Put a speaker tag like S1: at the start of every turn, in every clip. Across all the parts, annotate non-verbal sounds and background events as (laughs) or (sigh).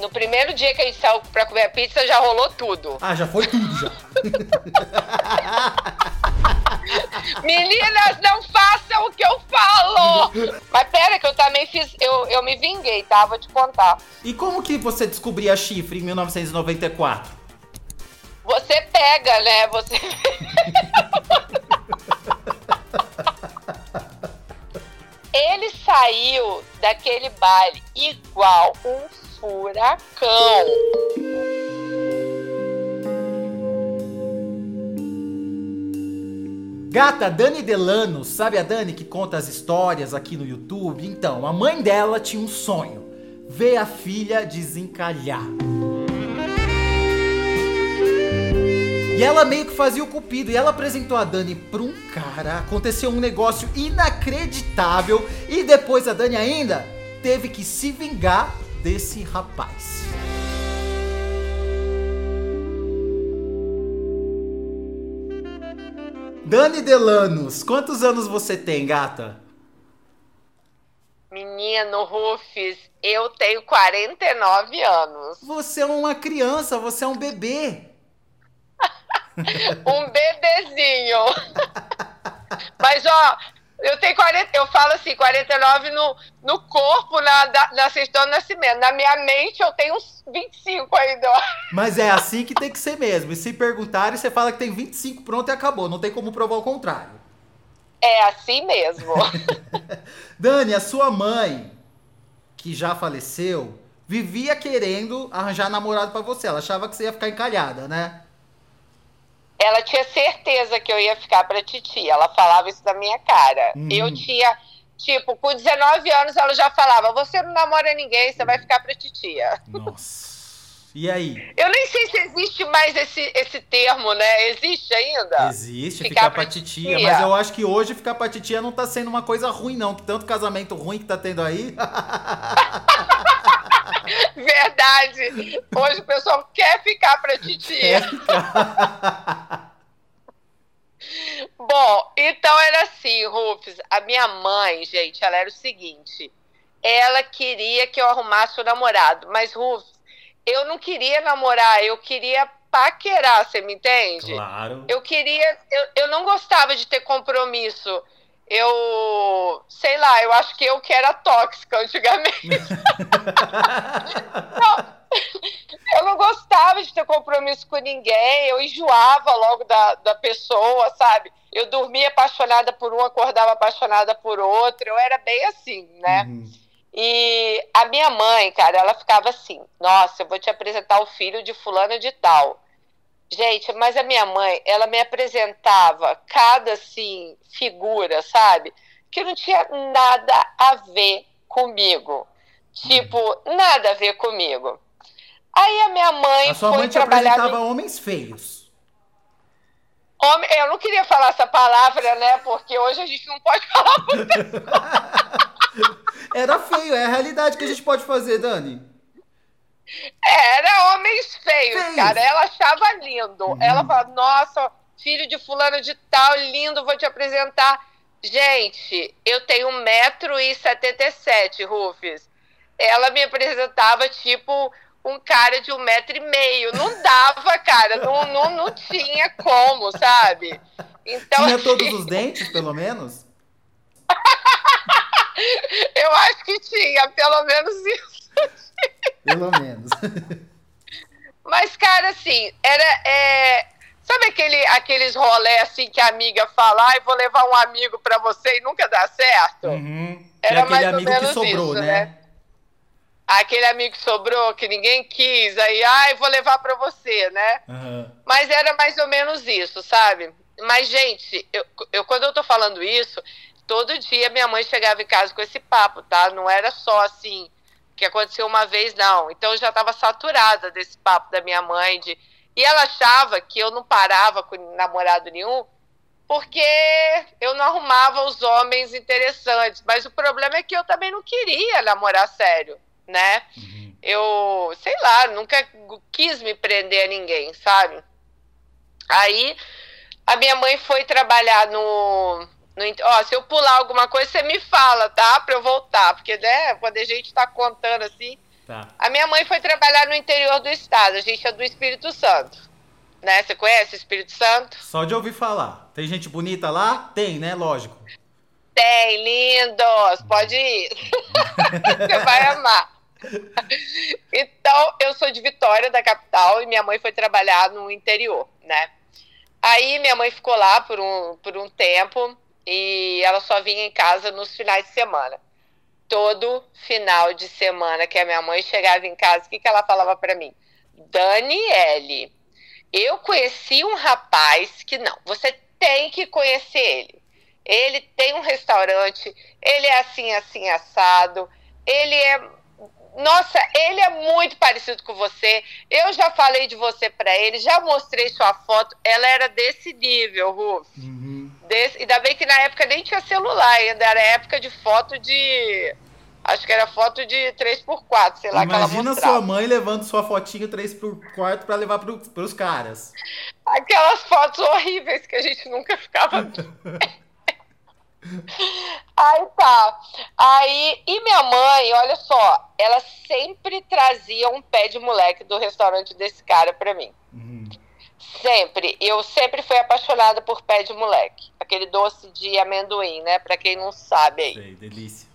S1: No primeiro dia que a gente saiu pra comer a pizza, já rolou tudo.
S2: Ah, já foi tudo já. (laughs)
S1: Meninas, não façam o que eu falo! Mas pera, que eu também fiz. Eu, eu me vinguei, tá? Vou te contar.
S2: E como que você descobria chifre em 1994?
S1: Você pega, né? Você. (laughs) Ele saiu daquele baile igual um furacão.
S2: Gata, Dani Delano, sabe a Dani que conta as histórias aqui no YouTube? Então, a mãe dela tinha um sonho: ver a filha desencalhar. E ela meio que fazia o cupido. E ela apresentou a Dani pra um cara. Aconteceu um negócio inacreditável. E depois a Dani ainda teve que se vingar desse rapaz. Dani Delanos, quantos anos você tem, gata?
S1: Menino Rufus, eu tenho 49 anos.
S2: Você é uma criança, você é um bebê. (laughs)
S1: um bebezinho. (laughs) Mas, ó, eu tenho 40, eu falo assim, 49 no, no corpo, na, na certidão de nascimento. Na minha mente eu tenho uns 25 ainda.
S2: Mas é assim que tem que ser mesmo. E se perguntarem, você fala que tem 25, pronto e acabou. Não tem como provar o contrário.
S1: É assim mesmo. (laughs)
S2: Dani, a sua mãe, que já faleceu, vivia querendo arranjar namorado para você. Ela achava que você ia ficar encalhada, né?
S1: Ela tinha certeza que eu ia ficar pra titia. Ela falava isso na minha cara. Uhum. Eu tinha, tipo, com 19 anos ela já falava: você não namora ninguém, você vai ficar pra titia.
S2: Nossa. E aí?
S1: Eu nem sei se existe mais esse, esse termo, né? Existe ainda?
S2: Existe, ficar, ficar pra, titia, titia. Mas eu acho que hoje ficar pra titia não tá sendo uma coisa ruim, não. Que tanto casamento ruim que tá tendo aí. (laughs)
S1: Verdade. Hoje o pessoal quer ficar pra titia. (laughs) Bom, então era assim, Rufus. A minha mãe, gente, ela era o seguinte. Ela queria que eu arrumasse o namorado. Mas, Rufus, eu não queria namorar, eu queria paquerar, você me entende?
S2: Claro.
S1: Eu queria. Eu, eu não gostava de ter compromisso eu sei lá, eu acho que eu que era tóxica antigamente. (laughs) não, (laughs) eu não gostava de ter compromisso com ninguém, eu enjoava logo da, da pessoa, sabe? Eu dormia apaixonada por um, acordava apaixonada por outro, eu era bem assim, né? Uhum. E a minha mãe, cara, ela ficava assim: Nossa, eu vou te apresentar o filho de fulano de tal. Gente, mas a minha mãe, ela me apresentava cada assim figura, sabe? Que não tinha nada a ver comigo. Tipo, nada a ver comigo. Aí a minha mãe
S2: a sua
S1: foi
S2: mãe te
S1: trabalhar
S2: apresentava homens feios.
S1: Homem, eu não queria falar essa palavra, né? Porque hoje a gente não pode (laughs) falar (laughs)
S2: Era feio, é a realidade que a gente pode fazer, Dani.
S1: Era homens feios, Feio. cara. Ela achava lindo. Uhum. Ela falava, nossa, filho de fulano de tal, lindo, vou te apresentar. Gente, eu tenho 1,77m, Rufus. Ela me apresentava tipo um cara de um metro e meio. Não dava, cara. não, não, não tinha como, sabe?
S2: Então, tinha todos assim... os dentes, pelo menos? (laughs) (laughs)
S1: eu acho que tinha, pelo menos isso.
S2: Pelo menos. (laughs)
S1: Mas, cara, assim, era. É... Sabe aquele, aqueles rolé assim que a amiga fala, ai, vou levar um amigo pra você e nunca dá certo?
S2: Uhum. Era mais ou menos sobrou, isso, né? né?
S1: Aquele amigo que sobrou, que ninguém quis, aí, ai, vou levar pra você, né? Uhum. Mas era mais ou menos isso, sabe? Mas, gente, eu, eu, quando eu tô falando isso, todo dia minha mãe chegava em casa com esse papo, tá? Não era só assim, que aconteceu uma vez, não. Então eu já estava saturada desse papo da minha mãe. De... E ela achava que eu não parava com namorado nenhum porque eu não arrumava os homens interessantes. Mas o problema é que eu também não queria namorar sério, né? Uhum. Eu, sei lá, nunca quis me prender a ninguém, sabe? Aí a minha mãe foi trabalhar no ó, se eu pular alguma coisa, você me fala, tá? Pra eu voltar. Porque, né, quando a gente tá contando assim, Tá. A minha mãe foi trabalhar no interior do estado, a gente é do Espírito Santo. Né? Você conhece o Espírito Santo?
S2: Só de ouvir falar. Tem gente bonita lá? Tem, né? Lógico.
S1: Tem, lindos! Pode ir. (laughs) Você vai amar. Então, eu sou de Vitória, da capital, e minha mãe foi trabalhar no interior, né? Aí minha mãe ficou lá por um, por um tempo e ela só vinha em casa nos finais de semana. Todo final de semana que a minha mãe chegava em casa, o que, que ela falava para mim? Daniele, eu conheci um rapaz que não, você tem que conhecer ele. Ele tem um restaurante, ele é assim, assim, assado, ele é nossa, ele é muito parecido com você. Eu já falei de você para ele, já mostrei sua foto. Ela era desse nível, Ruf. Uhum. Desse, ainda bem que na época nem tinha celular, ainda era época de foto de. Acho que era foto de 3x4, sei lá,
S2: Imagina sua mãe levando sua fotinho 3x4 para levar pro, pros caras.
S1: Aquelas fotos horríveis que a gente nunca ficava. (laughs) (laughs) Aí tá. Aí, e minha mãe, olha só, ela sempre trazia um pé de moleque do restaurante desse cara pra mim. Uhum. Sempre. Eu sempre fui apaixonada por pé de moleque. Aquele doce de amendoim, né? Pra quem não sabe aí.
S2: Sei, delícia.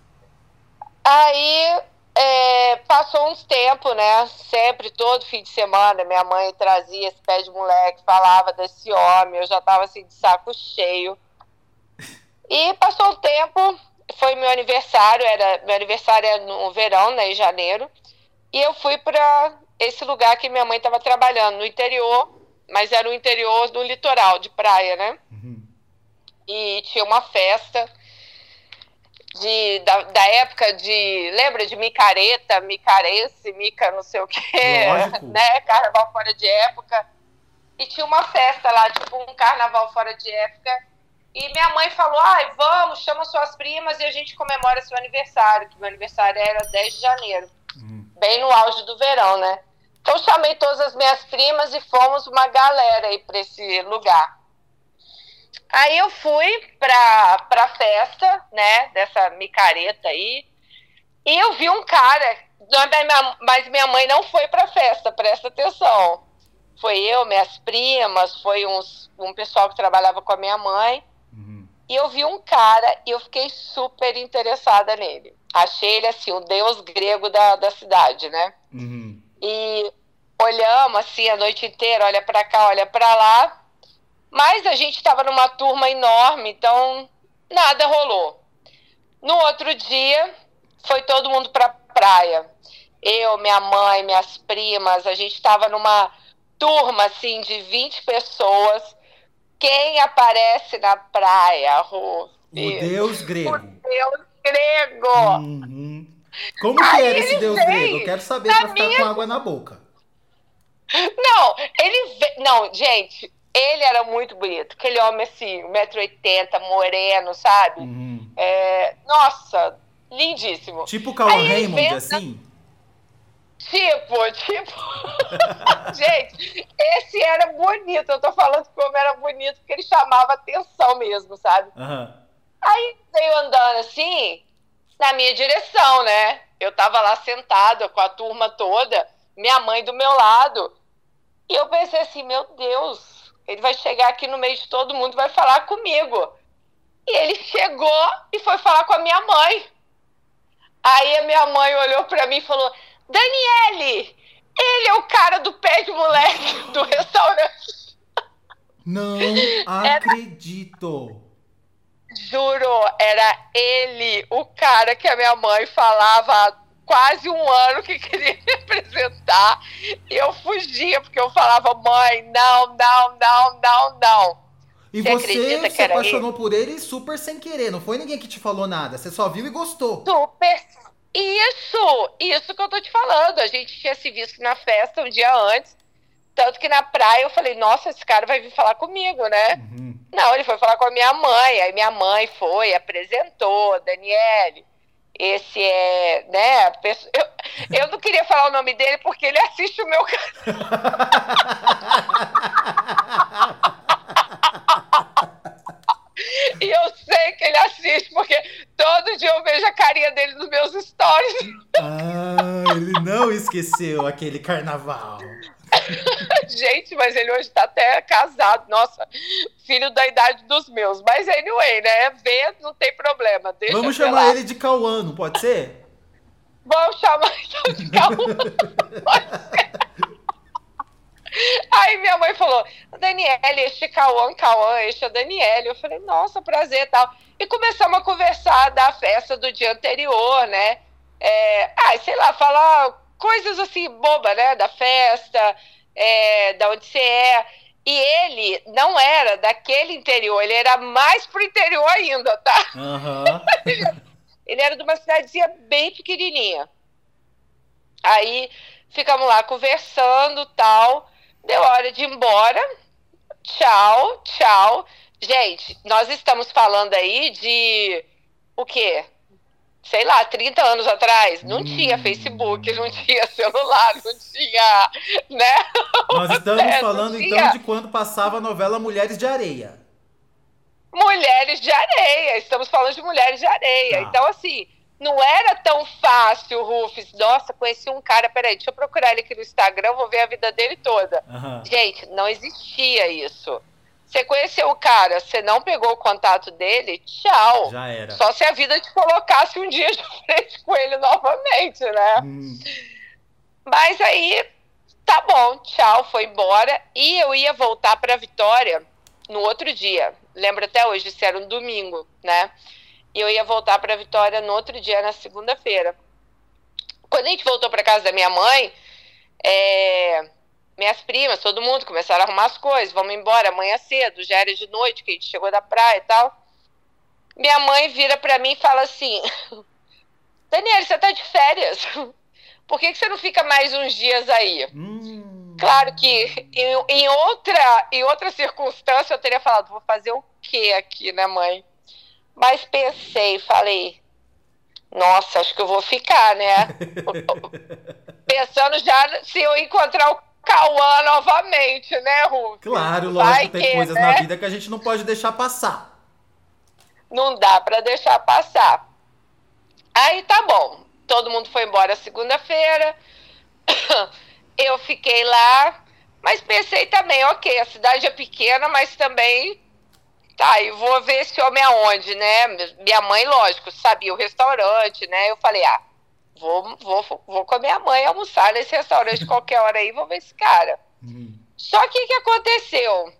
S1: Aí é, passou uns tempos, né? Sempre, todo fim de semana, minha mãe trazia esse pé de moleque, falava desse homem, eu já tava assim de saco cheio. E passou o tempo, foi meu aniversário, era meu aniversário é no verão, né, em janeiro, e eu fui para esse lugar que minha mãe estava trabalhando, no interior, mas era o interior do litoral, de praia, né? Uhum. E tinha uma festa de, da, da, época de. Lembra de micareta, micarense, mica não sei o quê, Lógico. (laughs) né? Carnaval fora de época. E tinha uma festa lá, tipo um carnaval fora de época e minha mãe falou: ai, vamos, chama suas primas e a gente comemora seu aniversário, que meu aniversário era 10 de janeiro, uhum. bem no auge do verão, né? Então chamei todas as minhas primas e fomos uma galera aí para esse lugar. Aí eu fui pra, pra festa, né, dessa micareta aí, e eu vi um cara, mas minha mãe não foi pra festa, presta atenção. Foi eu, minhas primas, foi uns, um pessoal que trabalhava com a minha mãe. E eu vi um cara e eu fiquei super interessada nele. Achei ele assim, o deus grego da, da cidade, né? Uhum. E olhamos assim a noite inteira, olha para cá, olha para lá. Mas a gente estava numa turma enorme, então nada rolou. No outro dia, foi todo mundo para praia. Eu, minha mãe, minhas primas, a gente estava numa turma assim de 20 pessoas quem aparece na praia, Rô?
S2: O deus grego. O
S1: deus grego.
S2: Uhum. Como que era esse deus grego? Eu quero saber pra ficar minha... com água na boca.
S1: Não, ele. Não, gente, ele era muito bonito. Aquele homem assim, 1,80m, moreno, sabe? Uhum. É... Nossa, lindíssimo.
S2: Tipo o Cauã Raymond, assim?
S1: Tipo, tipo. (laughs) Gente, esse era bonito. Eu tô falando que o homem era bonito porque ele chamava atenção mesmo, sabe? Uhum. Aí veio andando assim, na minha direção, né? Eu tava lá sentada com a turma toda, minha mãe do meu lado. E eu pensei assim, meu Deus, ele vai chegar aqui no meio de todo mundo e vai falar comigo. E ele chegou e foi falar com a minha mãe. Aí a minha mãe olhou para mim e falou: Daniele, ele é o cara do pé de moleque do restaurante.
S2: Não (laughs) acredito.
S1: juro, era ele, o cara que a minha mãe falava há quase um ano que (laughs) queria me apresentar. E eu fugia, porque eu falava, mãe, não, não, não, não, não.
S2: E você, você se apaixonou ele? por ele super sem querer, não foi ninguém que te falou nada, você só viu e gostou.
S1: Super isso, isso que eu tô te falando. A gente tinha se visto na festa um dia antes. Tanto que na praia eu falei, nossa, esse cara vai vir falar comigo, né? Uhum. Não, ele foi falar com a minha mãe. Aí minha mãe foi, apresentou, Daniele. Esse é, né? Eu, eu não queria falar o nome dele porque ele assiste o meu canal. (laughs) E eu sei que ele assiste, porque todo dia eu vejo a carinha dele nos meus stories.
S2: Ah, ele não, esqueceu aquele carnaval? (laughs)
S1: Gente, mas ele hoje tá até casado. Nossa, filho da idade dos meus. Mas anyway, né? Ver não tem problema. Deixa
S2: Vamos chamar lá. ele de Cauã, não pode ser?
S1: Vamos chamar então de Cauã. (laughs) pode ser. Aí minha mãe falou, Daniele, este Cauã, Cauã, este é Daniele. Eu falei, nossa, prazer e tal. E começamos a conversar da festa do dia anterior, né? É, ah, sei lá, falar coisas assim, boba, né? Da festa, é, da onde você é. E ele não era daquele interior, ele era mais pro interior ainda, tá? Uhum. (laughs) ele era de uma cidadezinha bem pequenininha. Aí ficamos lá conversando tal. Deu hora de ir embora. Tchau, tchau. Gente, nós estamos falando aí de o quê? Sei lá, 30 anos atrás. Não hum. tinha Facebook, não tinha celular, não tinha, né? (laughs)
S2: Nós estamos é, falando então de quando passava a novela Mulheres de Areia.
S1: Mulheres de Areia, estamos falando de Mulheres de Areia. Tá. Então, assim, não era tão fácil, Rufus. Nossa, conheci um cara, peraí, deixa eu procurar ele aqui no Instagram, vou ver a vida dele toda. Uhum. Gente, não existia isso. Você conheceu o cara, você não pegou o contato dele, tchau.
S2: Já era.
S1: Só se a vida te colocasse um dia (laughs) de frente com ele novamente, né? Hum. Mas aí, tá bom, tchau, foi embora. E eu ia voltar para Vitória no outro dia. Lembro até hoje, isso era um domingo, né? E eu ia voltar para Vitória no outro dia, na segunda-feira. Quando a gente voltou para casa da minha mãe, é, minhas primas, todo mundo começaram a arrumar as coisas, vamos embora amanhã cedo, já era de noite que a gente chegou da praia e tal. Minha mãe vira para mim e fala assim: (laughs) Daniela, você tá de férias? (laughs) Por que, que você não fica mais uns dias aí? Hum. Claro que em, em, outra, em outra circunstância eu teria falado: vou fazer o quê aqui, né, mãe? Mas pensei, falei, nossa, acho que eu vou ficar, né? (laughs) Pensando já se eu encontrar o Cauã novamente, né, Ruf?
S2: Claro, lógico, tem que, coisas né? na vida que a gente não pode deixar passar.
S1: Não dá para deixar passar. Aí tá bom. Todo mundo foi embora segunda-feira. (coughs) Eu fiquei lá, mas pensei também, ok, a cidade é pequena, mas também Tá, e vou ver esse homem aonde, né? Minha mãe, lógico, sabia o restaurante, né? Eu falei, ah, vou, vou, vou com a minha mãe almoçar nesse restaurante (laughs) qualquer hora aí, vou ver esse cara. Uhum. Só que o que aconteceu?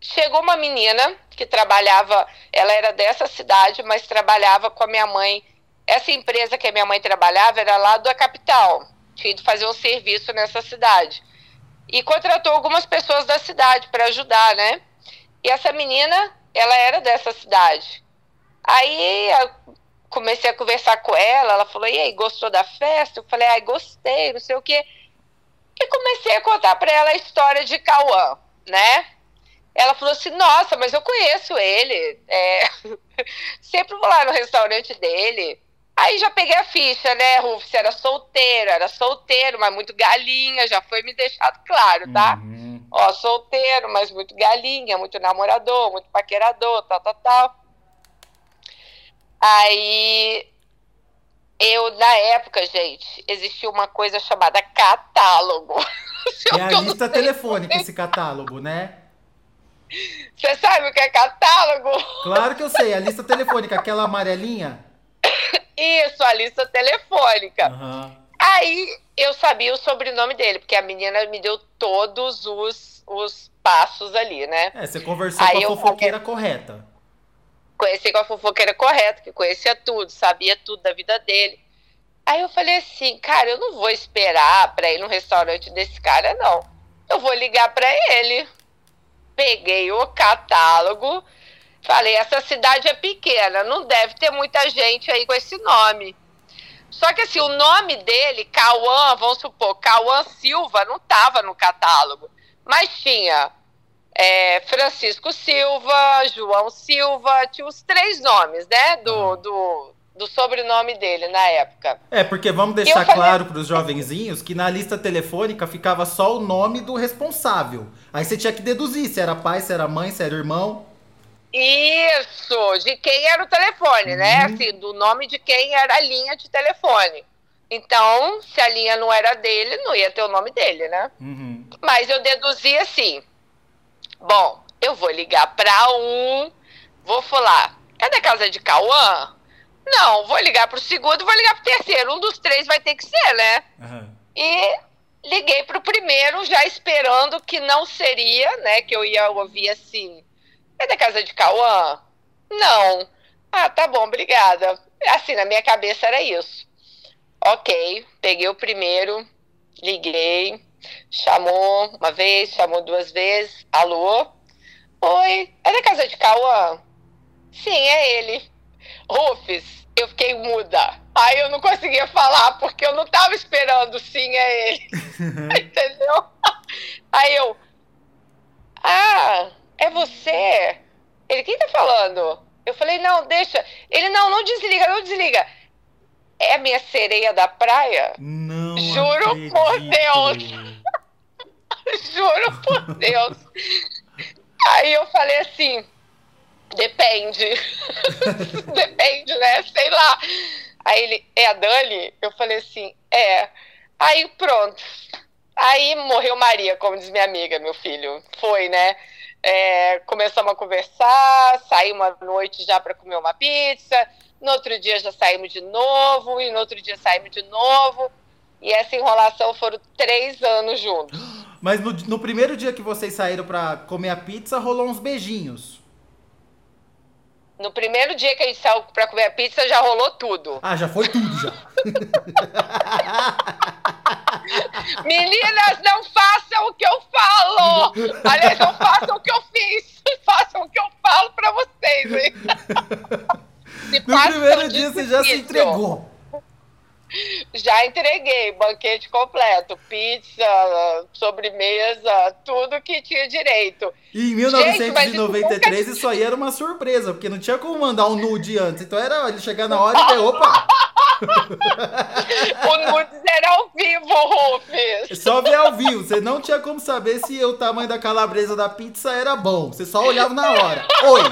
S1: Chegou uma menina que trabalhava, ela era dessa cidade, mas trabalhava com a minha mãe. Essa empresa que a minha mãe trabalhava era lá da capital. Tinha ido fazer um serviço nessa cidade. E contratou algumas pessoas da cidade para ajudar, né? E essa menina, ela era dessa cidade. Aí eu comecei a conversar com ela, ela falou: "E aí, gostou da festa?" Eu falei: "Ai, gostei, não sei o quê". E comecei a contar para ela a história de Cauã, né? Ela falou assim: "Nossa, mas eu conheço ele. É... (laughs) Sempre vou lá no restaurante dele." Aí já peguei a ficha, né, Rufus? Era solteiro, era solteiro, mas muito galinha, já foi me deixado claro, tá? Uhum. Ó, solteiro, mas muito galinha, muito namorador, muito paquerador, tal, tal, tal. Aí, eu, na época, gente, existia uma coisa chamada catálogo. (laughs)
S2: É a lista telefônica esse catálogo, né?
S1: Você sabe o que é catálogo?
S2: Claro que eu sei, a lista telefônica, aquela amarelinha. (laughs)
S1: Isso, a lista telefônica. Uhum. Aí eu sabia o sobrenome dele, porque a menina me deu todos os, os passos ali, né?
S2: É, você conversou Aí com a fofoqueira falei... correta.
S1: Conheci com a fofoqueira correta, que conhecia tudo, sabia tudo da vida dele. Aí eu falei assim, cara, eu não vou esperar pra ir no restaurante desse cara, não. Eu vou ligar pra ele. Peguei o catálogo, falei, essa cidade é pequena, não deve ter muita gente aí com esse nome. Só que assim, o nome dele, Cauã, vamos supor, Cauã Silva, não estava no catálogo. Mas tinha é, Francisco Silva, João Silva, tinha os três nomes, né? Do, do, do sobrenome dele na época.
S2: É, porque vamos deixar falei... claro para os jovenzinhos que na lista telefônica ficava só o nome do responsável. Aí você tinha que deduzir se era pai, se era mãe, se era irmão.
S1: Isso, de quem era o telefone, né? Uhum. Assim, do nome de quem era a linha de telefone. Então, se a linha não era dele, não ia ter o nome dele, né? Uhum. Mas eu deduzi assim: bom, eu vou ligar para um, vou falar, é da casa de Cauã? Não, vou ligar pro segundo, vou ligar pro terceiro. Um dos três vai ter que ser, né? Uhum. E liguei pro primeiro, já esperando que não seria, né? Que eu ia ouvir assim. É da casa de Cauã? Não. Ah, tá bom, obrigada. Assim, na minha cabeça era isso. Ok, peguei o primeiro, liguei, chamou uma vez, chamou duas vezes. Alô? Oi, é da casa de Cauã? Sim, é ele. Rufus, eu fiquei muda. Aí eu não conseguia falar, porque eu não tava esperando sim, é ele. (laughs) (laughs) Entendeu? Aí eu. Ah, é você? Ele, quem tá falando? Eu falei, não, deixa. Ele, não, não desliga, não desliga. É a minha sereia da praia?
S2: Não.
S1: Juro
S2: acredito.
S1: por Deus. (laughs) Juro por Deus. Aí eu falei assim Depende. (laughs) Depende, né? Sei lá. Aí ele, é a Dani? Eu falei assim, é. Aí pronto. Aí morreu Maria, como diz minha amiga, meu filho. Foi, né? É, começamos a conversar, saímos à noite já para comer uma pizza. No outro dia já saímos de novo, e no outro dia saímos de novo. E essa enrolação foram três anos juntos. (gasps)
S2: Mas no, no primeiro dia que vocês saíram para comer a pizza, rolou uns beijinhos.
S1: No primeiro dia que a gente saiu pra comer a pizza, já rolou tudo.
S2: Ah, já foi tudo, já. (laughs)
S1: Meninas, não façam o que eu falo! Aliás, não façam o que eu fiz. (laughs) Façam o que eu falo pra vocês, hein? (laughs)
S2: no primeiro dia você já se entregou.
S1: Já entreguei, banquete completo, pizza, sobremesa, tudo que tinha direito.
S2: E em 1993 Gente, isso, aí era uma surpresa, porque não tinha como mandar um nude antes. Então era ele chegar na hora e ter, opa! (laughs)
S1: o nude era ao vivo, Rufus.
S2: Só ver ao vivo. Você não tinha como saber se o tamanho da calabresa da pizza era bom. Você só olhava na hora. Oi!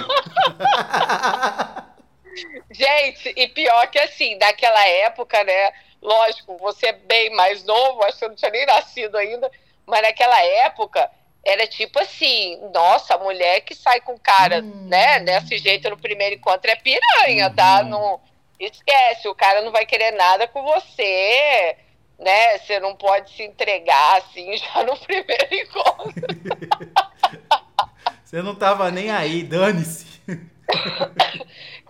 S2: (laughs)
S1: Gente, e pior que assim, daquela época, né? Lógico, você é bem mais novo, acho que você não tinha nem nascido ainda, mas naquela época era tipo assim, nossa, mulher que sai com cara, hum. né, desse jeito no primeiro encontro é piranha, tá? Uhum. Não esquece, o cara não vai querer nada com você, né? Você não pode se entregar assim (laughs) já no primeiro encontro. (laughs)
S2: você não tava nem aí, dane-se. (laughs)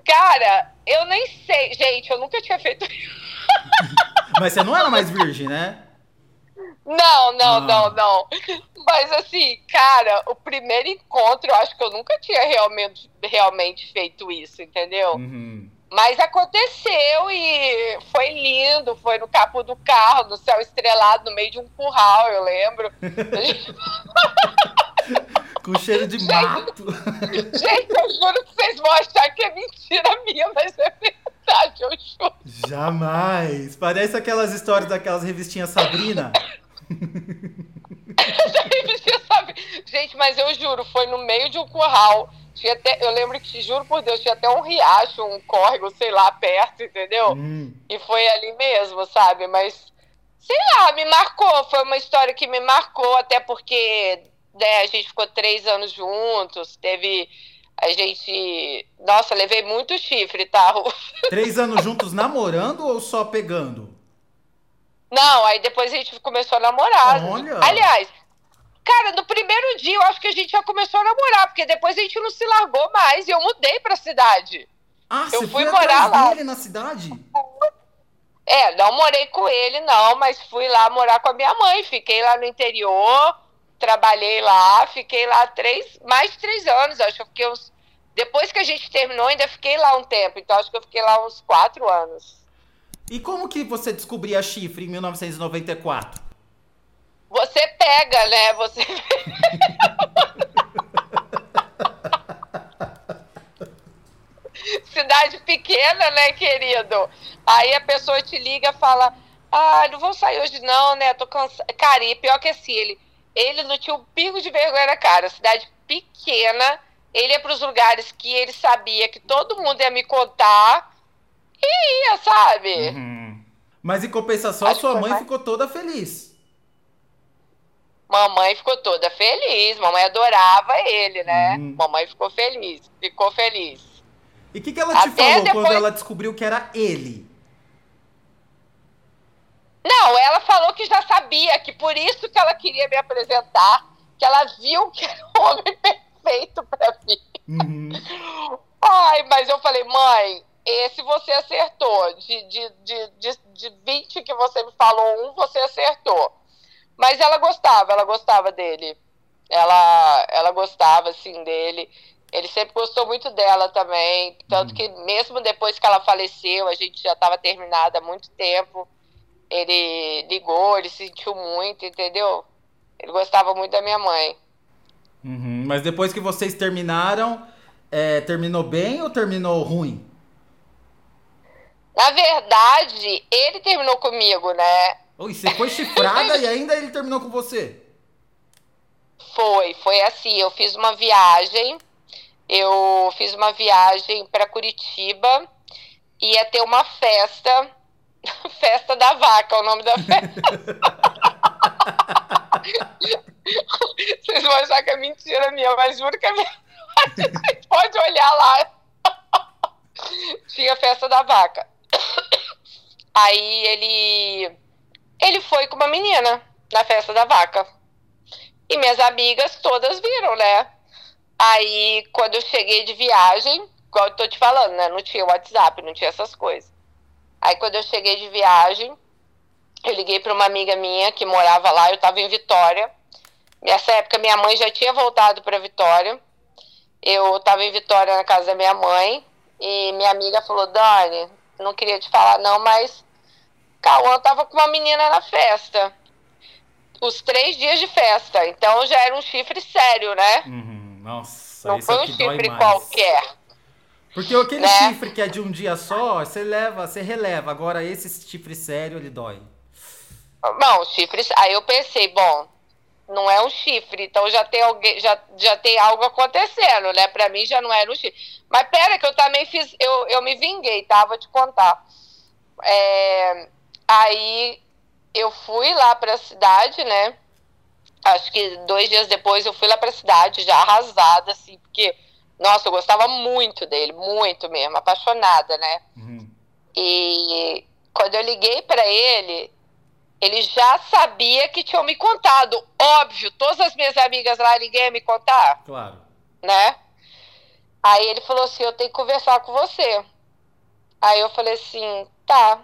S1: Cara, eu nem sei. Gente, eu nunca tinha feito isso. (laughs)
S2: Mas você não era mais virgem, né?
S1: Não, não, ah. não, não. Mas assim, cara, o primeiro encontro, eu acho que eu nunca tinha realmente, realmente feito isso, entendeu? Uhum. Mas aconteceu e foi lindo, foi no capo do carro, no céu estrelado, no meio de um curral, eu lembro. (laughs)
S2: Com cheiro de gente, mato.
S1: Gente, eu juro que vocês vão achar que é mentira minha, mas é verdade, eu juro.
S2: Jamais. Parece aquelas histórias daquelas revistinhas Sabrina.
S1: revistinha Sabrina. Gente, mas eu juro, foi no meio de um curral. Tinha até, eu lembro que, juro por Deus, tinha até um riacho, um córrego, sei lá, perto, entendeu? Hum. E foi ali mesmo, sabe? Mas, sei lá, me marcou. Foi uma história que me marcou, até porque né, a gente ficou três anos juntos, teve. A gente. Nossa, levei muito chifre, tá? (laughs)
S2: Três anos juntos namorando ou só pegando?
S1: Não, aí depois a gente começou a namorar. Olha. Aliás, cara, no primeiro dia eu acho que a gente já começou a namorar, porque depois a gente não se largou mais e eu mudei pra cidade.
S2: Ah, eu você fui morar lá. dele na cidade?
S1: É, não morei com ele, não, mas fui lá morar com a minha mãe. Fiquei lá no interior trabalhei lá, fiquei lá três, mais de três anos, acho que eu fiquei uns. Depois que a gente terminou, ainda fiquei lá um tempo, então acho que eu fiquei lá uns quatro anos.
S2: E como que você descobria chifre em 1994?
S1: Você pega, né? Você. (laughs) Cidade pequena, né, querido? Aí a pessoa te liga e fala: Ah, não vou sair hoje, não, né? Tô cansada. Cara, e pior que assim, ele ele não tinha um pingo de vergonha na cara. Cidade pequena, ele ia para os lugares que ele sabia que todo mundo ia me contar e ia, sabe? Uhum.
S2: Mas em compensação, Acho sua mãe mais... ficou toda feliz.
S1: Mamãe ficou toda feliz, mamãe adorava ele, né? Hum. Mamãe ficou feliz, ficou feliz.
S2: E o que, que ela te Até falou depois... quando ela descobriu que era ele?
S1: Não, ela falou que já sabia, que por isso que ela queria me apresentar, que ela viu que era o homem (laughs) perfeito para mim. Uhum. Ai, mas eu falei, mãe, esse você acertou. De, de, de, de, de 20 que você me falou, um você acertou. Mas ela gostava, ela gostava dele. Ela, ela gostava, assim, dele. Ele sempre gostou muito dela também. Tanto que, mesmo depois que ela faleceu, a gente já estava terminada há muito tempo. Ele ligou, ele sentiu muito, entendeu? Ele gostava muito da minha mãe.
S2: Uhum. Mas depois que vocês terminaram, é, terminou bem ou terminou ruim?
S1: Na verdade, ele terminou comigo, né?
S2: Oi, você foi chifrada (laughs) e ainda ele terminou com você?
S1: Foi, foi assim. Eu fiz uma viagem. Eu fiz uma viagem para Curitiba. Ia ter uma festa. (laughs) Festa da vaca, o nome da festa. (laughs) Vocês vão achar que é mentira minha, mas juro que é verdade. (laughs) Pode olhar lá. Tinha festa da vaca. Aí ele ele foi com uma menina na festa da vaca. E minhas amigas todas viram, né? Aí, quando eu cheguei de viagem, igual eu tô te falando, né? Não tinha WhatsApp, não tinha essas coisas. Aí, quando eu cheguei de viagem, eu liguei para uma amiga minha que morava lá, eu tava em Vitória. Nessa época, minha mãe já tinha voltado para Vitória. Eu tava em Vitória na casa da minha mãe. E minha amiga falou: Dani, não queria te falar, não, mas Cauã tava com uma menina na festa. Os três dias de festa. Então já era um chifre sério, né?
S2: Uhum, nossa,
S1: Não foi é um chifre qualquer.
S2: Porque aquele né? chifre que é de um dia só, você leva, você releva. Agora esse chifre sério, ele dói.
S1: Não, chifre. Aí eu pensei, bom, não é um chifre, então já tem alguém, já, já tem algo acontecendo, né? Pra mim já não era um chifre. Mas pera que eu também fiz, eu, eu me vinguei, tá? Vou te contar. É, Aí eu fui lá para a cidade, né? Acho que dois dias depois eu fui lá para a cidade, já arrasada, assim, porque, nossa, eu gostava muito dele, muito mesmo, apaixonada, né? Uhum. E quando eu liguei para ele, ele já sabia que tinham me contado. Óbvio, todas as minhas amigas lá, ninguém ia me contar.
S2: Claro.
S1: Né? Aí ele falou assim: Eu tenho que conversar com você. Aí eu falei assim: Tá.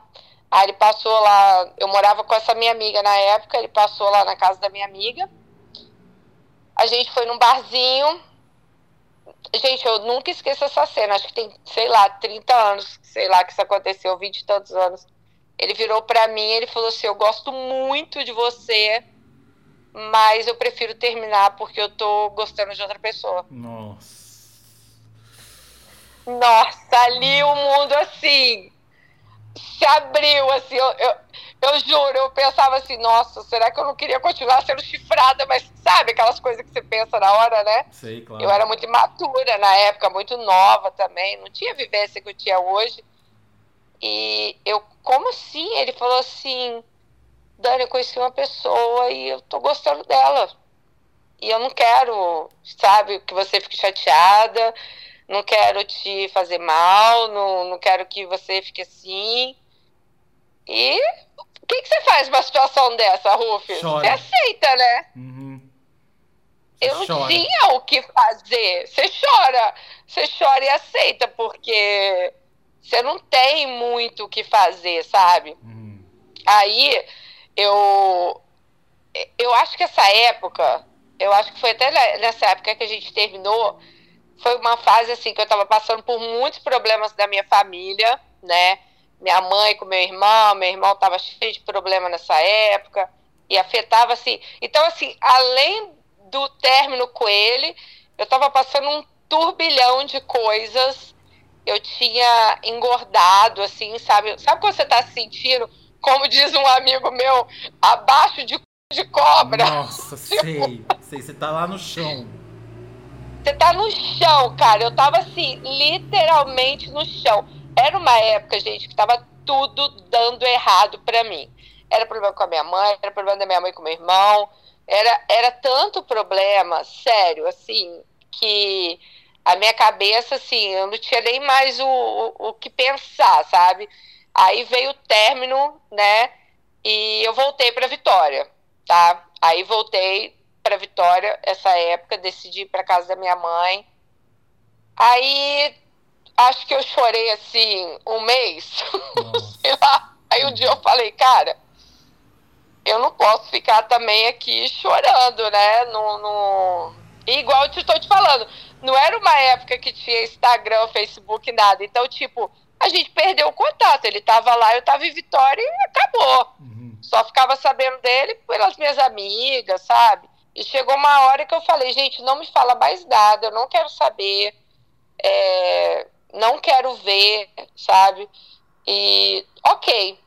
S1: Aí ele passou lá, eu morava com essa minha amiga na época, ele passou lá na casa da minha amiga. A gente foi num barzinho. Gente, eu nunca esqueço essa cena, acho que tem, sei lá, 30 anos, sei lá, que isso aconteceu, 20 e tantos anos. Ele virou para mim e ele falou assim: Eu gosto muito de você, mas eu prefiro terminar porque eu tô gostando de outra pessoa.
S2: Nossa.
S1: Nossa, ali o mundo assim se abriu, assim, eu, eu, eu, juro, eu pensava assim, nossa, será que eu não queria continuar sendo chifrada? Mas sabe aquelas coisas que você pensa na hora, né?
S2: Sei, claro.
S1: Eu era muito imatura na época, muito nova também, não tinha vivência que eu tinha hoje. E eu, como assim? Ele falou assim, Dani, eu conheci uma pessoa e eu tô gostando dela. E eu não quero, sabe, que você fique chateada não quero te fazer mal, não, não quero que você fique assim. E o que, que você faz numa situação dessa, Rufus? Você aceita, né?
S2: Uhum.
S1: Eu não chora. tinha o que fazer. Você chora. Você chora e aceita, porque você não tem muito o que fazer, sabe? Uhum. Aí eu. Eu acho que essa época, eu acho que foi até nessa época que a gente terminou foi uma fase assim que eu estava passando por muitos problemas da minha família, né? Minha mãe com meu irmão, meu irmão estava cheio de problema nessa época e afetava assim. Então assim, além do término com ele, eu estava passando um turbilhão de coisas. Eu tinha engordado assim, sabe? Sabe quando você está se sentindo, como diz um amigo meu, abaixo de de cobra?
S2: Nossa, tipo... sei. Sei, você tá lá no chão.
S1: Você tá no chão, cara. Eu tava assim, literalmente no chão. Era uma época, gente, que tava tudo dando errado para mim. Era problema com a minha mãe, era problema da minha mãe com meu irmão, era, era tanto problema, sério, assim, que a minha cabeça, assim, eu não tinha nem mais o, o, o que pensar, sabe? Aí veio o término, né? E eu voltei para Vitória, tá? Aí voltei para Vitória essa época, decidi ir para casa da minha mãe. Aí acho que eu chorei assim um mês, (laughs) sei lá. Aí um dia eu falei, cara, eu não posso ficar também aqui chorando, né? No, no... Igual eu estou te falando, não era uma época que tinha Instagram, Facebook, nada. Então, tipo, a gente perdeu o contato. Ele estava lá, eu estava em Vitória e acabou. Uhum. Só ficava sabendo dele pelas minhas amigas, sabe? E chegou uma hora que eu falei, gente, não me fala mais nada, eu não quero saber, é, não quero ver, sabe? E ok.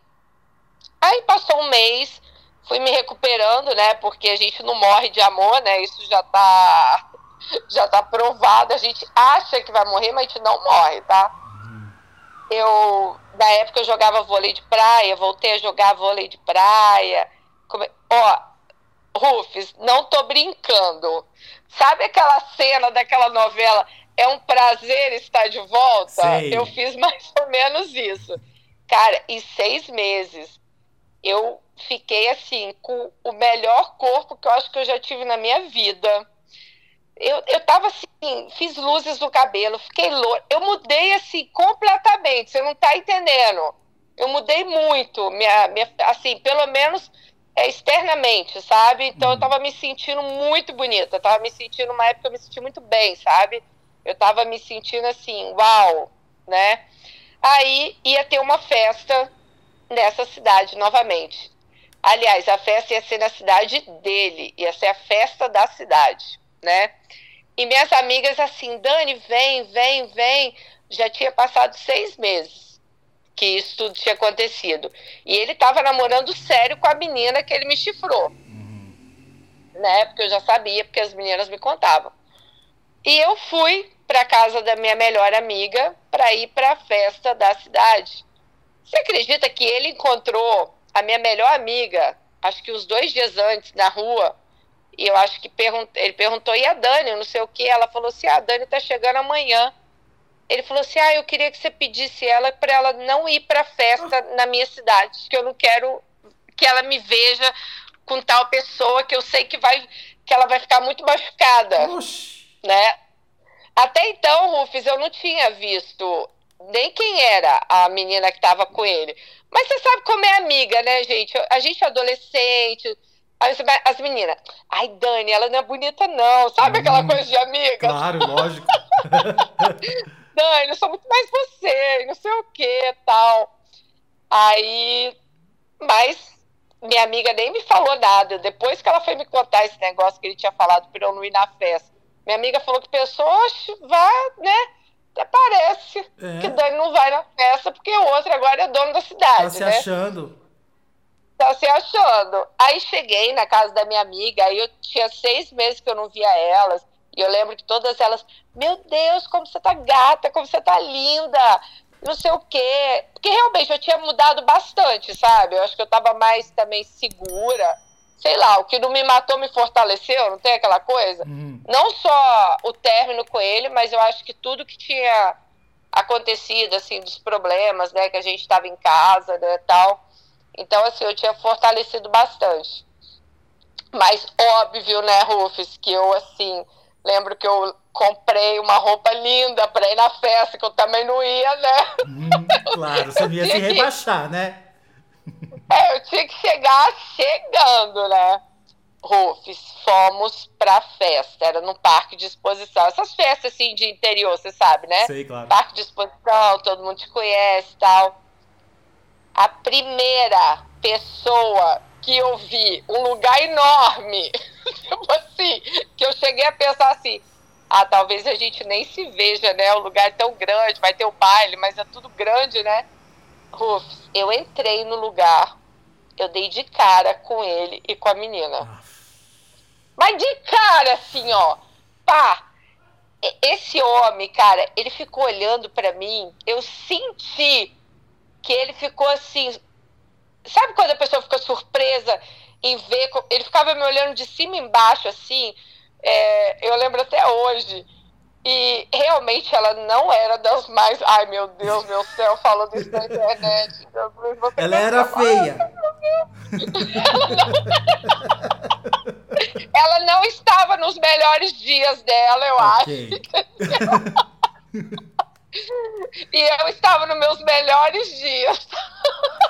S1: Aí passou um mês, fui me recuperando, né? Porque a gente não morre de amor, né? Isso já tá, (laughs) já tá provado. A gente acha que vai morrer, mas a gente não morre, tá? Eu, na época, eu jogava vôlei de praia, voltei a jogar vôlei de praia. Come... Ó, Rufus, não tô brincando. Sabe aquela cena daquela novela? É um prazer estar de volta? Sei. Eu fiz mais ou menos isso. Cara, em seis meses, eu fiquei assim, com o melhor corpo que eu acho que eu já tive na minha vida. Eu, eu tava assim, fiz luzes no cabelo, fiquei louca. Eu mudei assim completamente, você não tá entendendo. Eu mudei muito, minha, minha, assim, pelo menos é, externamente, sabe? Então eu uhum. tava me sentindo muito bonita, eu tava me sentindo, uma época eu me senti muito bem, sabe? Eu tava me sentindo assim, uau, né? Aí ia ter uma festa nessa cidade novamente. Aliás, a festa ia ser na cidade dele, ia ser a festa da cidade, né? E minhas amigas assim, Dani, vem, vem, vem. Já tinha passado seis meses que isso tudo tinha acontecido. E ele estava namorando sério com a menina que ele me chifrou. Uhum. Né? Porque eu já sabia, porque as meninas me contavam. E eu fui para casa da minha melhor amiga para ir para a festa da cidade. Você acredita que ele encontrou a minha melhor amiga, acho que uns dois dias antes, na rua, e eu acho que pergunt... ele perguntou, e a Dani, não sei o que, ela falou assim, ah, a Dani tá chegando amanhã. Ele falou assim, ah, eu queria que você pedisse ela para ela não ir para festa na minha cidade, que eu não quero que ela me veja com tal pessoa que eu sei que vai que ela vai ficar muito machucada, Oxi. né? Até então, Rufus, eu não tinha visto nem quem era a menina que estava com ele. Mas você sabe como é amiga, né, gente? A gente é adolescente, as, as meninas, ai, Dani, ela não é bonita, não. Sabe hum, aquela coisa de amiga?
S2: Claro, lógico. (laughs)
S1: Dani, eu sou muito mais você, não sei o que tal. Aí, mas minha amiga nem me falou nada. Depois que ela foi me contar esse negócio que ele tinha falado para eu não ir na festa. Minha amiga falou que pensou, vá, né? Até parece é. que Dani não vai na festa porque o outro agora é dono da cidade. Tá
S2: se
S1: né?
S2: achando.
S1: Tá se achando. Aí cheguei na casa da minha amiga, aí eu tinha seis meses que eu não via elas. E eu lembro que todas elas, meu Deus, como você tá gata, como você tá linda, não sei o quê. Porque realmente eu tinha mudado bastante, sabe? Eu acho que eu tava mais também segura sei lá, o que não me matou me fortaleceu, não tem aquela coisa? Uhum. Não só o término com ele, mas eu acho que tudo que tinha acontecido, assim, dos problemas, né, que a gente estava em casa, né, tal. Então, assim, eu tinha fortalecido bastante. Mas óbvio, né, Rufus, que eu, assim, lembro que eu comprei uma roupa linda para ir na festa, que eu também não ia, né?
S2: Hum, claro, você (laughs) ia se rebaixar, né?
S1: É, eu tinha que chegar chegando, né? Rufus, fomos pra festa, era no parque de exposição. Essas festas assim de interior, você sabe, né?
S2: Sei, claro.
S1: Parque de exposição, todo mundo te conhece e tal. A primeira pessoa que eu vi, um lugar enorme, (laughs) tipo assim, que eu cheguei a pensar assim, ah, talvez a gente nem se veja, né? O lugar é tão grande, vai ter o baile, mas é tudo grande, né? Rufus, eu entrei no lugar, eu dei de cara com ele e com a menina. Ah. Mas de cara, assim, ó. Pá! Esse homem, cara, ele ficou olhando para mim. Eu senti que ele ficou assim. Sabe quando a pessoa fica surpresa em ver? Ele ficava me olhando de cima embaixo, assim. É, eu lembro até hoje. E realmente ela não era das mais. Ai, meu Deus, meu céu, falando isso na internet. (laughs)
S2: ela era feia.
S1: Ela (laughs) não... ela não estava nos melhores dias dela, eu okay. acho. (laughs) E eu estava nos meus melhores dias.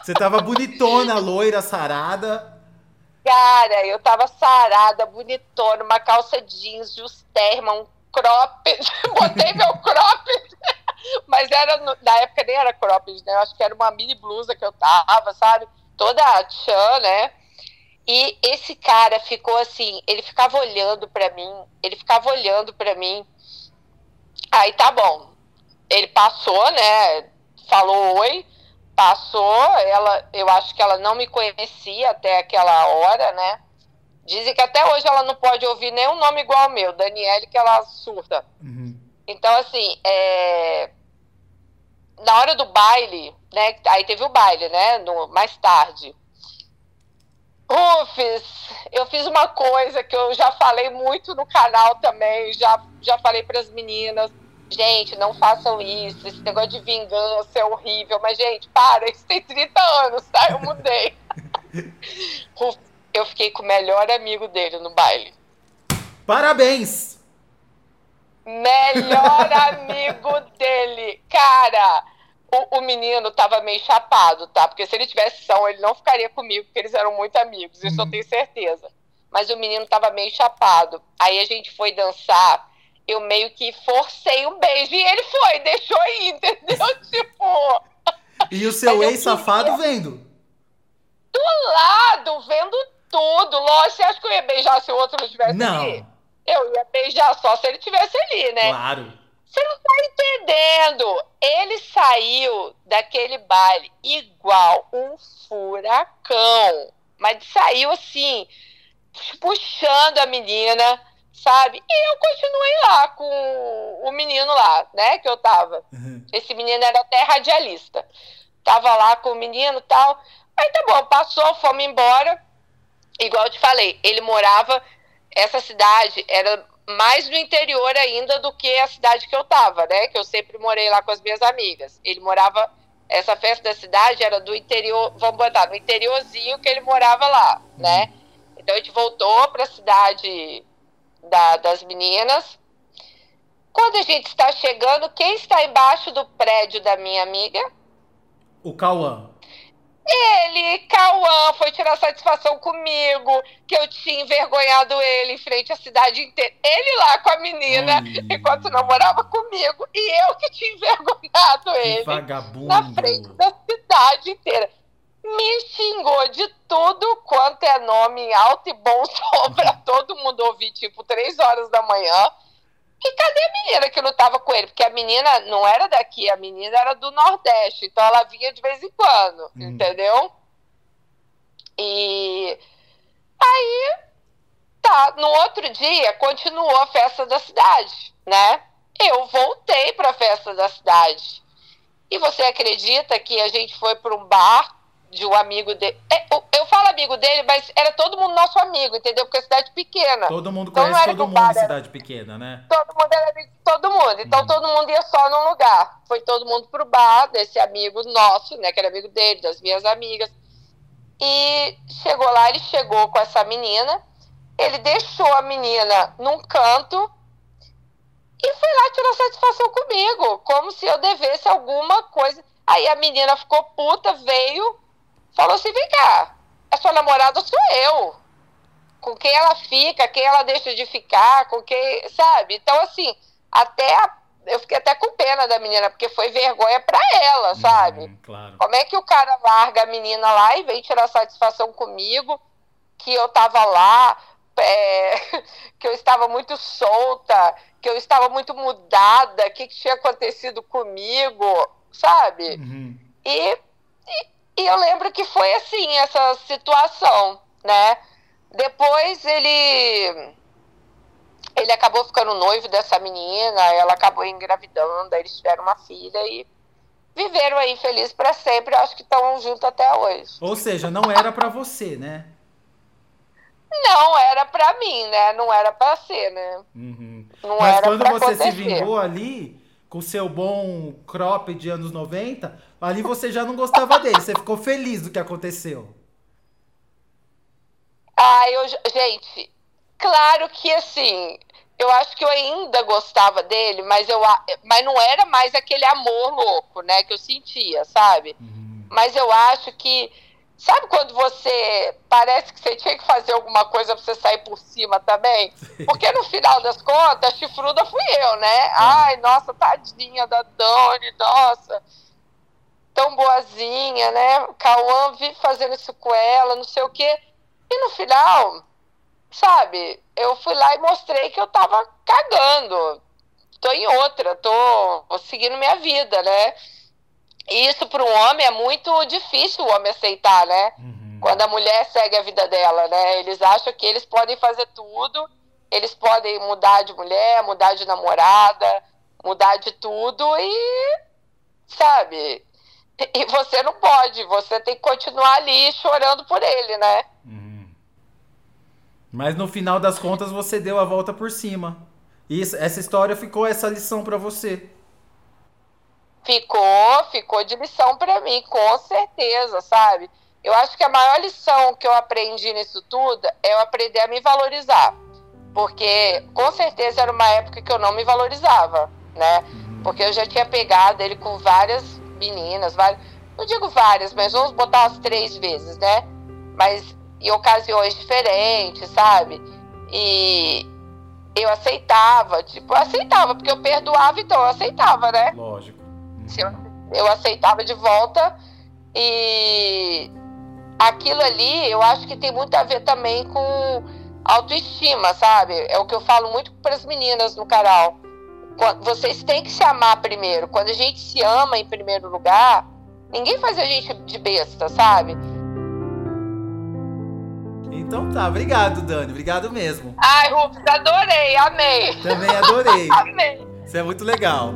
S2: Você estava bonitona, loira, sarada.
S1: Cara, eu tava sarada, bonitona, uma calça jeans, justerma, um cropped. (laughs) Botei meu cropped. Mas era, na época nem era cropped, né? Eu acho que era uma mini blusa que eu tava, sabe? Toda tchan, né? E esse cara ficou assim, ele ficava olhando para mim, ele ficava olhando para mim. Aí tá bom, ele passou, né? Falou oi, passou. Ela, eu acho que ela não me conhecia até aquela hora, né? Dizem que até hoje ela não pode ouvir nenhum nome igual ao meu, Daniele, que ela surta. Uhum. Então, assim, é... na hora do baile, né? Aí teve o baile, né? No, mais tarde. Ufes, eu fiz uma coisa que eu já falei muito no canal também, já, já falei para as meninas Gente, não façam isso. Esse negócio de vingança é horrível. Mas, gente, para, isso tem 30 anos, tá? Eu mudei. (laughs) eu fiquei com o melhor amigo dele no baile.
S2: Parabéns!
S1: Melhor (laughs) amigo dele. Cara, o, o, menino tava meio chapado, tá? Porque se ele tivesse são, ele não ficaria comigo, porque eles eram muito amigos, isso eu uhum. tenho certeza. Mas o menino tava meio chapado. Aí a gente foi dançar eu meio que forcei um beijo e ele foi, deixou aí, entendeu? (laughs) tipo.
S2: E o seu ex-safado vendo?
S1: Do lado, vendo tudo. Lógico, você acha que eu ia beijar se o outro não estivesse ali? Eu ia beijar só se ele estivesse ali, né?
S2: Claro.
S1: Você não tá entendendo. Ele saiu daquele baile igual um furacão. Mas saiu assim, puxando a menina sabe? E eu continuei lá com o menino lá, né, que eu tava. Uhum. Esse menino era até radialista. Tava lá com o menino e tal. Aí tá bom, passou, fomos embora. Igual eu te falei, ele morava. Essa cidade era mais no interior ainda do que a cidade que eu tava, né? Que eu sempre morei lá com as minhas amigas. Ele morava. Essa festa da cidade era do interior, vamos botar, no interiorzinho que ele morava lá, né? Uhum. Então a gente voltou para a cidade da, das meninas. Quando a gente está chegando, quem está embaixo do prédio da minha amiga?
S2: O Cauã.
S1: Ele, Cauã, foi tirar satisfação comigo, que eu tinha envergonhado ele em frente à cidade inteira. Ele lá com a menina, Ai. enquanto namorava comigo, e eu que tinha envergonhado que ele
S2: vagabundo.
S1: na frente da cidade inteira me xingou de tudo quanto é nome em alto e bom (laughs) som pra todo mundo ouvir, tipo, três horas da manhã. E cadê a menina que não tava com ele? Porque a menina não era daqui, a menina era do Nordeste, então ela vinha de vez em quando, hum. entendeu? E aí, tá, no outro dia continuou a festa da cidade, né? Eu voltei pra festa da cidade. E você acredita que a gente foi para um bar de um amigo dele. É, eu falo amigo dele, mas era todo mundo nosso amigo, entendeu? Porque é cidade pequena.
S2: Todo mundo então, conhece todo mundo em cidade pequena, né?
S1: Todo mundo era amigo de todo mundo. Então uhum. todo mundo ia só num lugar. Foi todo mundo pro bar desse amigo nosso, né? Que era amigo dele, das minhas amigas. E chegou lá, ele chegou com essa menina. Ele deixou a menina num canto e foi lá tirar satisfação comigo, como se eu devesse alguma coisa. Aí a menina ficou puta, veio, falou assim: vem cá, a sua namorada sou eu. Com quem ela fica, quem ela deixa de ficar, com quem. Sabe? Então, assim, até a, eu fiquei até com pena da menina, porque foi vergonha para ela, uhum, sabe?
S2: Hum, claro.
S1: Como é que o cara larga a menina lá e vem tirar satisfação comigo, que eu tava lá, é, (laughs) que eu estava muito solta, que eu estava muito mudada, o que, que tinha acontecido comigo, sabe? Uhum. E, e, e eu lembro que foi assim, essa situação, né? Depois ele ele acabou ficando noivo dessa menina, ela acabou engravidando, aí eles tiveram uma filha e viveram aí felizes para sempre. Eu acho que estão juntos até hoje.
S2: Ou seja, não era para você, né?
S1: Não era para mim, né? Não era para ser, né?
S2: Uhum. Não Mas quando você acontecer. se vingou ali, com seu bom crop de anos 90, ali você já não gostava dele. Você ficou feliz do que aconteceu.
S1: Ah, eu, gente, claro que assim, eu acho que eu ainda gostava dele, mas eu mas não era mais aquele amor louco, né, que eu sentia, sabe? Uhum. Mas eu acho que sabe quando você parece que você tinha que fazer alguma coisa para você sair por cima também? (laughs) Porque no final das contas, a chifruda fui eu, né? É. Ai, nossa, tadinha da Dani, nossa. Tão boazinha, né? Cauã vive fazendo isso com ela, não sei o quê. E no final, sabe, eu fui lá e mostrei que eu tava cagando. Tô em outra, tô seguindo minha vida, né? E isso para um homem é muito difícil o homem aceitar, né? Uhum. Quando a mulher segue a vida dela, né? Eles acham que eles podem fazer tudo, eles podem mudar de mulher, mudar de namorada, mudar de tudo e, sabe? E você não pode, você tem que continuar ali chorando por ele, né? Uhum.
S2: Mas no final das contas você deu a volta por cima. E essa história ficou essa lição para você.
S1: Ficou, ficou de lição para mim, com certeza, sabe? Eu acho que a maior lição que eu aprendi nisso tudo é eu aprender a me valorizar. Porque com certeza era uma época que eu não me valorizava, né? Uhum. Porque eu já tinha pegado ele com várias meninas, várias, não digo várias, mas vamos botar as três vezes, né? Mas em ocasiões diferentes, sabe? E eu aceitava, tipo, eu aceitava, porque eu perdoava, então eu aceitava, né?
S2: Lógico.
S1: Eu, eu aceitava de volta e aquilo ali eu acho que tem muito a ver também com autoestima, sabe? É o que eu falo muito para as meninas no canal. Vocês têm que se amar primeiro. Quando a gente se ama em primeiro lugar, ninguém faz a gente de besta, sabe?
S2: Então tá, obrigado, Dani. Obrigado mesmo.
S1: Ai, Rufus, adorei, amei.
S2: Também adorei. (laughs)
S1: amei.
S2: Isso é muito legal.